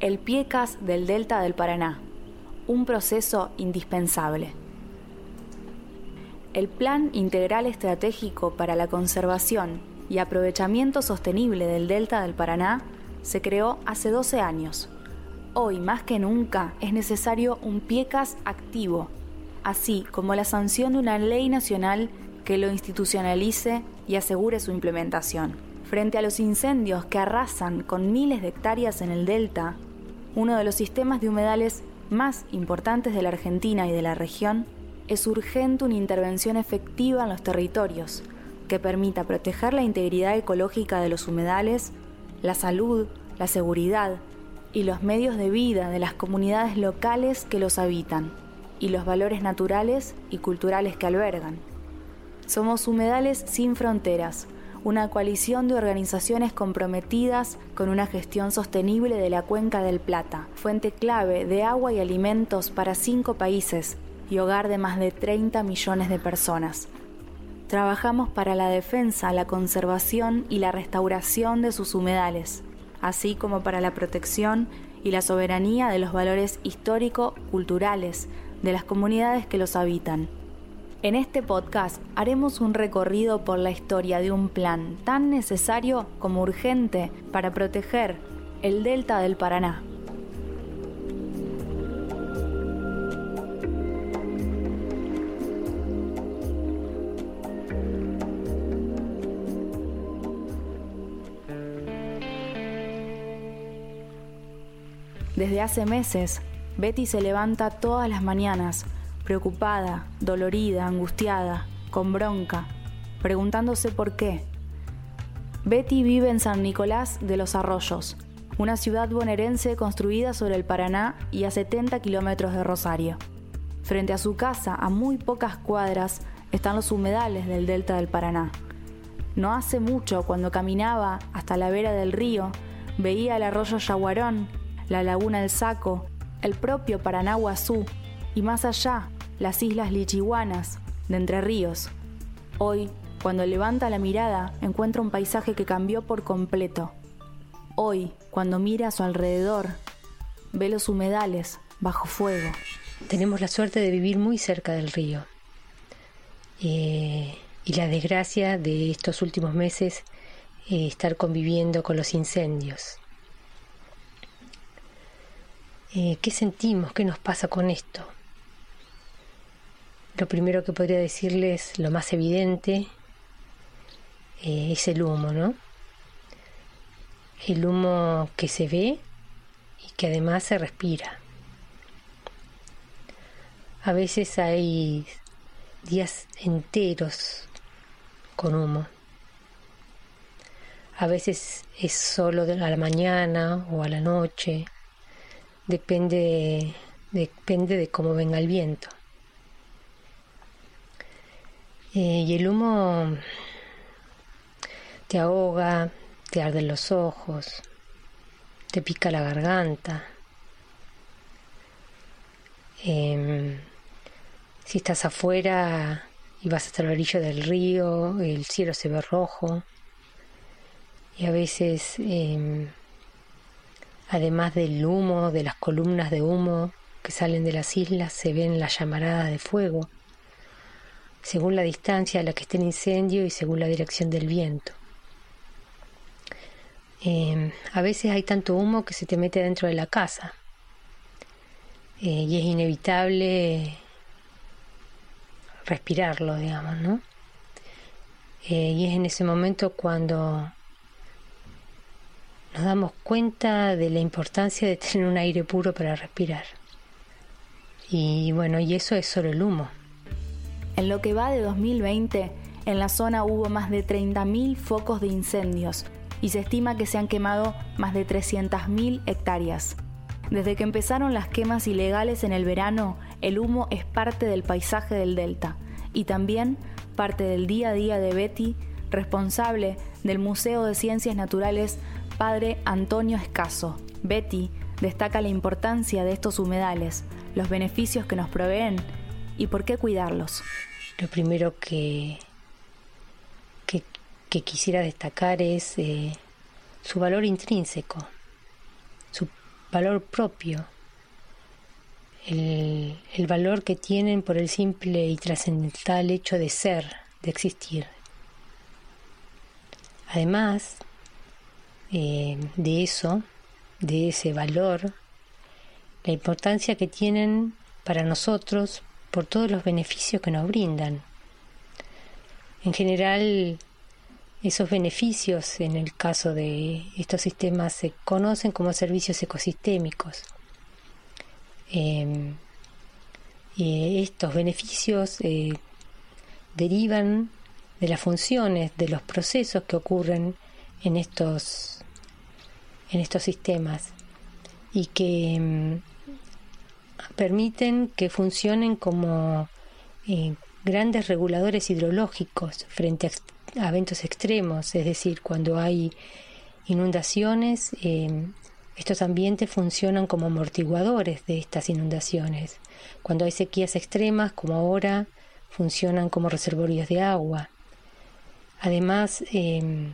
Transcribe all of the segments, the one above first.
el PIECAS del Delta del Paraná, un proceso indispensable. El Plan Integral Estratégico para la Conservación y Aprovechamiento Sostenible del Delta del Paraná se creó hace 12 años. Hoy más que nunca es necesario un PIECAS activo, así como la sanción de una ley nacional que lo institucionalice y asegure su implementación. Frente a los incendios que arrasan con miles de hectáreas en el delta, uno de los sistemas de humedales más importantes de la Argentina y de la región, es urgente una intervención efectiva en los territorios que permita proteger la integridad ecológica de los humedales, la salud, la seguridad y los medios de vida de las comunidades locales que los habitan y los valores naturales y culturales que albergan. Somos Humedales Sin Fronteras, una coalición de organizaciones comprometidas con una gestión sostenible de la cuenca del Plata, fuente clave de agua y alimentos para cinco países y hogar de más de 30 millones de personas. Trabajamos para la defensa, la conservación y la restauración de sus humedales, así como para la protección y la soberanía de los valores histórico-culturales de las comunidades que los habitan en este podcast haremos un recorrido por la historia de un plan tan necesario como urgente para proteger el delta del Paraná. Desde hace meses, Betty se levanta todas las mañanas preocupada, dolorida, angustiada, con bronca, preguntándose por qué. Betty vive en San Nicolás de los Arroyos, una ciudad bonaerense construida sobre el Paraná y a 70 kilómetros de Rosario. Frente a su casa, a muy pocas cuadras, están los humedales del delta del Paraná. No hace mucho, cuando caminaba hasta la vera del río, veía el arroyo Yaguarón, la laguna El Saco, el propio Paraná Guazú y más allá, las islas Lichihuanas, de Entre Ríos. Hoy, cuando levanta la mirada, encuentra un paisaje que cambió por completo. Hoy, cuando mira a su alrededor, ve los humedales bajo fuego. Tenemos la suerte de vivir muy cerca del río. Eh, y la desgracia de estos últimos meses eh, estar conviviendo con los incendios. Eh, ¿Qué sentimos? ¿Qué nos pasa con esto? Lo primero que podría decirles, lo más evidente, eh, es el humo, ¿no? El humo que se ve y que además se respira. A veces hay días enteros con humo. A veces es solo a la mañana o a la noche. Depende depende de cómo venga el viento. Eh, y el humo te ahoga, te arden los ojos, te pica la garganta. Em, si estás afuera y vas hasta el orillo del río, el cielo se ve rojo. Y a veces, em, además del humo, de las columnas de humo que salen de las islas, se ven las llamaradas de fuego según la distancia a la que esté el incendio y según la dirección del viento. Em, a veces hay tanto humo que se te mete dentro de la casa eh, y es inevitable respirarlo, digamos, ¿no? Eh, y es en ese momento cuando nos damos cuenta de la importancia de tener un aire puro para respirar. Y bueno, y eso es solo el humo. En lo que va de 2020, en la zona hubo más de 30.000 focos de incendios y se estima que se han quemado más de 300.000 hectáreas. Desde que empezaron las quemas ilegales en el verano, el humo es parte del paisaje del delta y también parte del día a día de Betty, responsable del Museo de Ciencias Naturales Padre Antonio Escaso. Betty destaca la importancia de estos humedales, los beneficios que nos proveen y por qué cuidarlos. Lo primero que, que, quisiera destacar es eh, su valor intrínseco, su valor propio, el, valor que tienen por el simple y trascendental hecho de ser, de existir. Además eh, de eso, de ese valor, la importancia que tienen para nosotros por todos los beneficios que nos brindan. En general, esos beneficios, en el caso de estos sistemas, se conocen como servicios ecosistémicos. Y estos beneficios eh, derivan de las funciones, de los procesos que ocurren en estos, en estos sistemas y que em, permiten que funcionen como eh, grandes reguladores hidrológicos frente a eventos extremos, es decir, cuando hay inundaciones, em, estos ambientes funcionan como amortiguadores de estas inundaciones. Cuando hay sequías extremas, como ahora, funcionan como reservorios de agua. Además, em,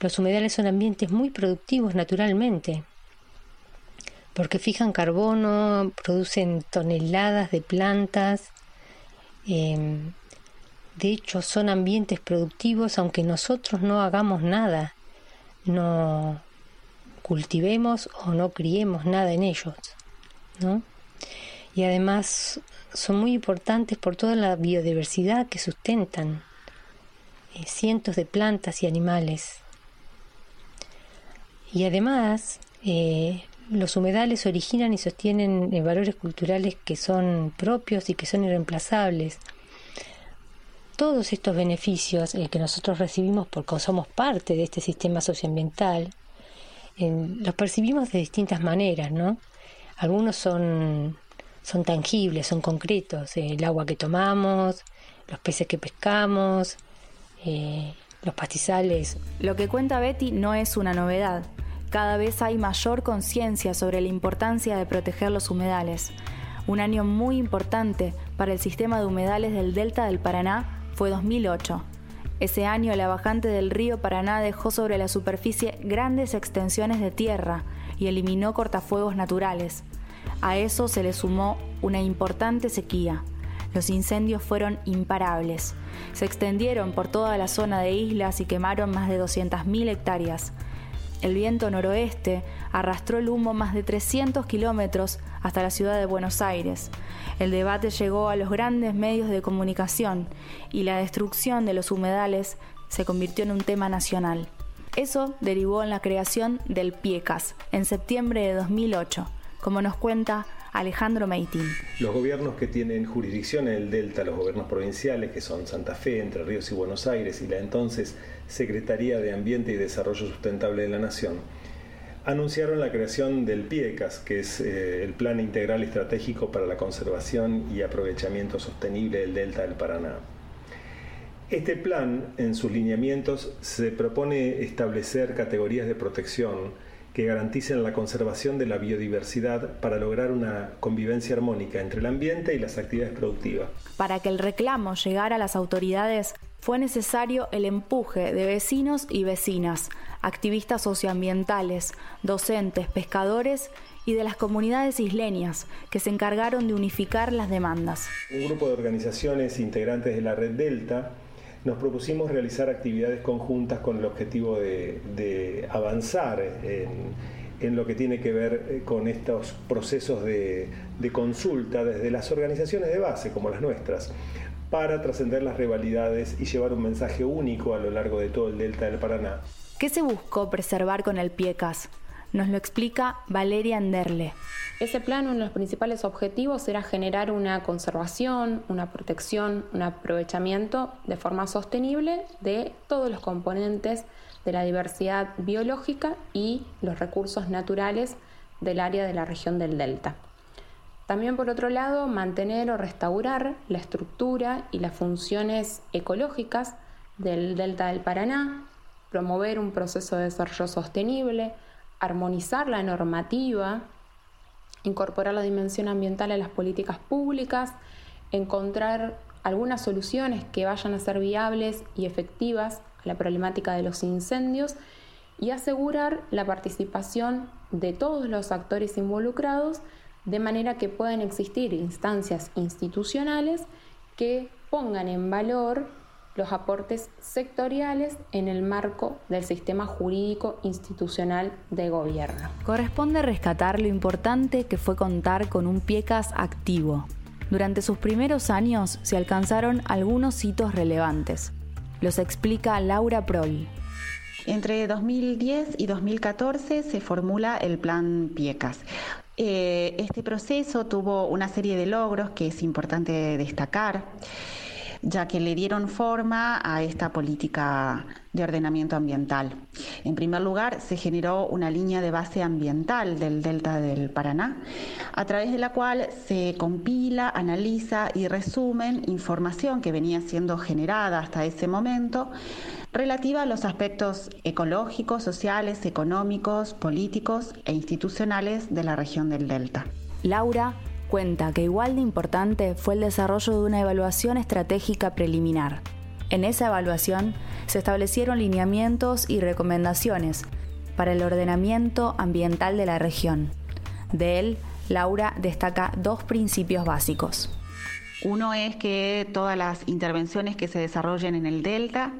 los humedales son ambientes muy productivos naturalmente, porque fijan carbono, producen toneladas de plantas, em, de hecho, son ambientes productivos aunque nosotros no hagamos nada, no cultivemos o no criemos nada en ellos, ¿no? Y además son muy importantes por toda la biodiversidad que sustentan eh, cientos de plantas y animales. Y además, eh, los humedales originan y sostienen eh, valores culturales que son propios y que son irreemplazables todos estos beneficios que nosotros recibimos porque somos parte de este sistema socioambiental, los percibimos de distintas maneras, ¿no? Algunos son, son tangibles, son concretos, el agua que tomamos, los peces que pescamos, eh, los pastizales. Lo que cuenta Betty no es una novedad. Cada vez hay mayor conciencia sobre la importancia de proteger los humedales. Un año muy importante para el sistema de humedales del delta del Paraná fue 2008. Ese año la bajante del río Paraná dejó sobre la superficie grandes extensiones de tierra y eliminó cortafuegos naturales. A eso se le sumó una importante sequía. Los incendios fueron imparables. Se extendieron por toda la zona de islas y quemaron más de 200.000 hectáreas. El viento noroeste arrastró el humo más de 300 kilómetros hasta la ciudad de Buenos Aires. El debate llegó a los grandes medios de comunicación y la destrucción de los humedales se convirtió en un tema nacional. Eso derivó en la creación del PIECAS en septiembre de 2008, como nos cuenta Alejandro Meitín. Los gobiernos que tienen jurisdicción en el Delta, los gobiernos provinciales, que son Santa Fe, Entre Ríos y Buenos Aires, y la entonces Secretaría de Ambiente y Desarrollo Sustentable de la Nación, anunciaron la creación del PIECAS, que es eh, el Plan Integral Estratégico para la Conservación y Aprovechamiento Sostenible del Delta del Paraná. Este plan, en sus lineamientos, se propone establecer categorías de protección que garanticen la conservación de la biodiversidad para lograr una convivencia armónica entre el ambiente y las actividades productivas. Para que el reclamo llegara a las autoridades fue necesario el empuje de vecinos y vecinas, activistas socioambientales, docentes, pescadores y de las comunidades isleñas que se encargaron de unificar las demandas. Un grupo de organizaciones integrantes de la red Delta nos propusimos realizar actividades conjuntas con el objetivo de, avanzar en, lo que tiene que ver eh, con estos procesos de, consulta desde las organizaciones de base como las nuestras para trascender las rivalidades y llevar un mensaje único a lo largo de todo el delta del Paraná. ¿Qué se buscó preservar con el PIECAS? Nos lo explica Valeria Anderle. Ese plan, uno de los principales objetivos era generar una conservación, una protección, un aprovechamiento de forma sostenible de todos los componentes de la diversidad biológica y los recursos naturales del área de la región del delta. También, por otro lado, mantener o restaurar la estructura y las funciones ecológicas del delta del Paraná, promover un proceso de desarrollo sostenible, armonizar la normativa, incorporar la dimensión ambiental a las políticas públicas, encontrar algunas soluciones que vayan a ser viables y efectivas a la problemática de los incendios y asegurar la participación de todos los actores involucrados, de manera que puedan existir instancias institucionales que pongan en valor los aportes sectoriales en el marco del sistema jurídico institucional de gobierno. Corresponde rescatar lo importante que fue contar con un PIECAS activo. Durante sus primeros años se alcanzaron algunos hitos relevantes. Los explica Laura Prol. Entre 2010 y 2014 se formula el plan PIECAS. Eh, este proceso tuvo una serie de logros que es importante destacar ya que le dieron forma a esta política de ordenamiento ambiental. En primer lugar, se generó una línea de base ambiental del delta del Paraná, a través de la cual se compila, analiza y resumen información que venía siendo generada hasta ese momento relativa a los aspectos ecológicos, sociales, económicos, políticos e institucionales de la región del delta. Laura cuenta que igual de importante fue el desarrollo de una evaluación estratégica preliminar. En esa evaluación se establecieron lineamientos y recomendaciones para el ordenamiento ambiental de la región. De él, Laura destaca dos principios básicos. Uno es que todas las intervenciones que se desarrollen en el delta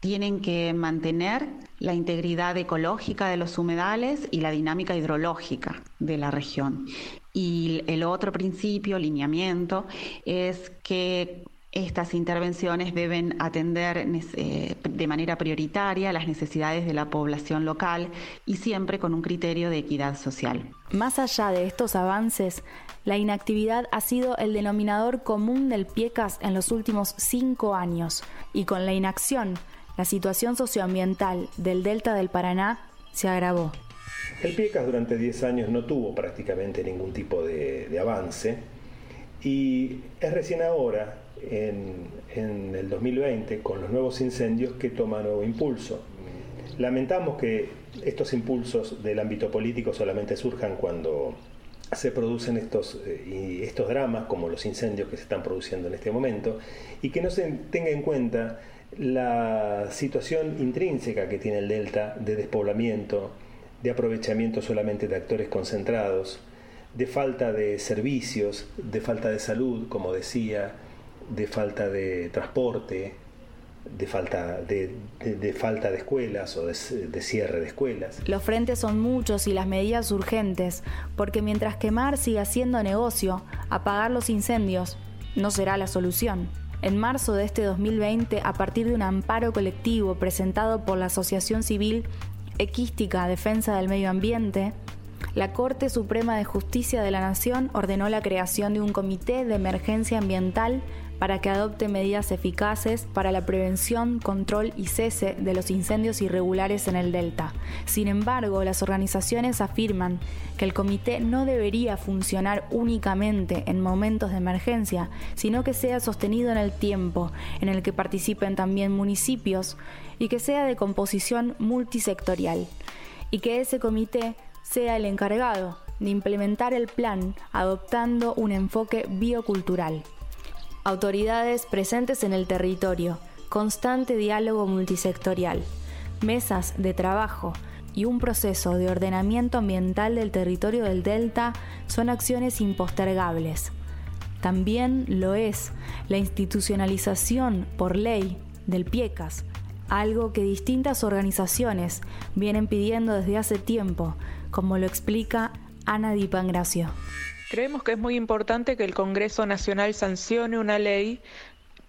tienen que mantener la integridad ecológica de los humedales y la dinámica hidrológica de la región. Y el otro principio, lineamiento, es que estas intervenciones deben atender eh, de manera prioritaria las necesidades de la población local y siempre con un criterio de equidad social. Más allá de estos avances, la inactividad ha sido el denominador común del PIECAS en los últimos cinco años y con la inacción, la situación socioambiental del delta del Paraná se agravó. El PIECAS durante 10 años no tuvo prácticamente ningún tipo de, avance y es recién ahora, en, el 2020, con los nuevos incendios, que toma nuevo impulso. Lamentamos que estos impulsos del ámbito político solamente surjan cuando se producen estos, eh, estos dramas, como los incendios que se están produciendo en este momento, y que no se tenga en cuenta la situación intrínseca que tiene el delta de despoblamiento, de aprovechamiento solamente de actores concentrados, de falta de servicios, de falta de salud, como decía, de falta de transporte, de falta de, falta de escuelas o de, de, cierre de escuelas. Los frentes son muchos y las medidas urgentes, porque mientras quemar siga siendo negocio, apagar los incendios no será la solución. En marzo de este 2020, a partir de un amparo colectivo presentado por la Asociación Civil Equística Defensa del Medio Ambiente, la Corte Suprema de Justicia de la Nación ordenó la creación de un comité de emergencia ambiental para que adopte medidas eficaces para la prevención, control y cese de los incendios irregulares en el delta. Sin embargo, las organizaciones afirman que el comité no debería funcionar únicamente en momentos de emergencia, sino que sea sostenido en el tiempo, en el que participen también municipios y que sea de composición multisectorial, y que ese comité sea el encargado de implementar el plan adoptando un enfoque biocultural. Autoridades presentes en el territorio, constante diálogo multisectorial, mesas de trabajo y un proceso de ordenamiento ambiental del territorio del Delta son acciones impostergables. También lo es la institucionalización por ley del PIECAS, algo que distintas organizaciones vienen pidiendo desde hace tiempo, como lo explica Ana Di Pangracio. Creemos que es muy importante que el Congreso Nacional sancione una ley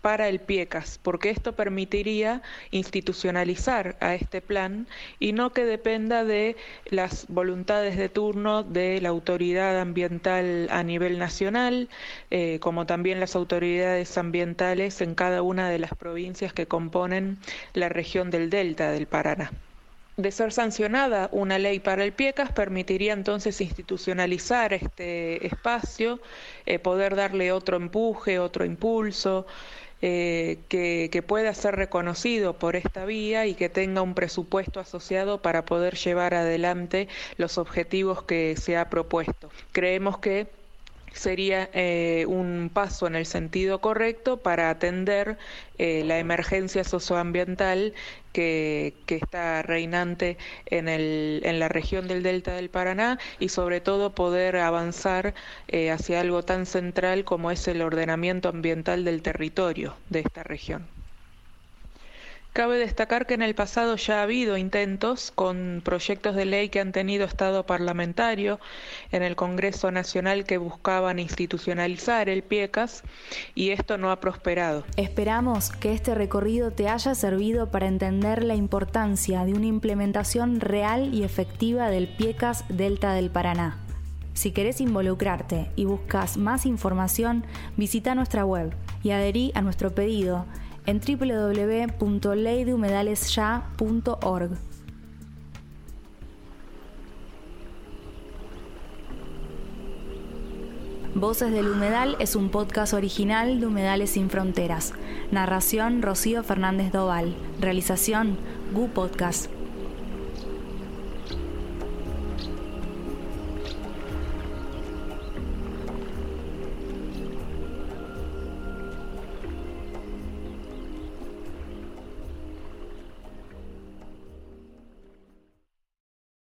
para el PIECAS, porque esto permitiría institucionalizar a este plan y no que dependa de las voluntades de turno de la autoridad ambiental a nivel nacional, eh, como también las autoridades ambientales en cada una de las provincias que componen la región del Delta del Paraná de ser sancionada una ley para el PIECAS, permitiría entonces institucionalizar este espacio, eh, poder darle otro empuje, otro impulso, eh, que, que, pueda ser reconocido por esta vía y que tenga un presupuesto asociado para poder llevar adelante los objetivos que se ha propuesto. Creemos que sería eh, un paso en el sentido correcto para atender eh, la emergencia socioambiental que, está reinante en, el, en, la región del Delta del Paraná y sobre todo poder avanzar eh, hacia algo tan central como es el ordenamiento ambiental del territorio de esta región. Cabe destacar que en el pasado ya ha habido intentos con proyectos de ley que han tenido estado parlamentario en el Congreso Nacional que buscaban institucionalizar el PIECAS y esto no ha prosperado. Esperamos que este recorrido te haya servido para entender la importancia de una implementación real y efectiva del PIECAS Delta del Paraná. Si querés involucrarte y buscas más información, visita nuestra web y adherí a nuestro pedido en www.leydehumedalesya.org. Voces del Humedal es un podcast original de Humedales Sin Fronteras. Narración Rocío Fernández Doval. Realización Gu Podcast.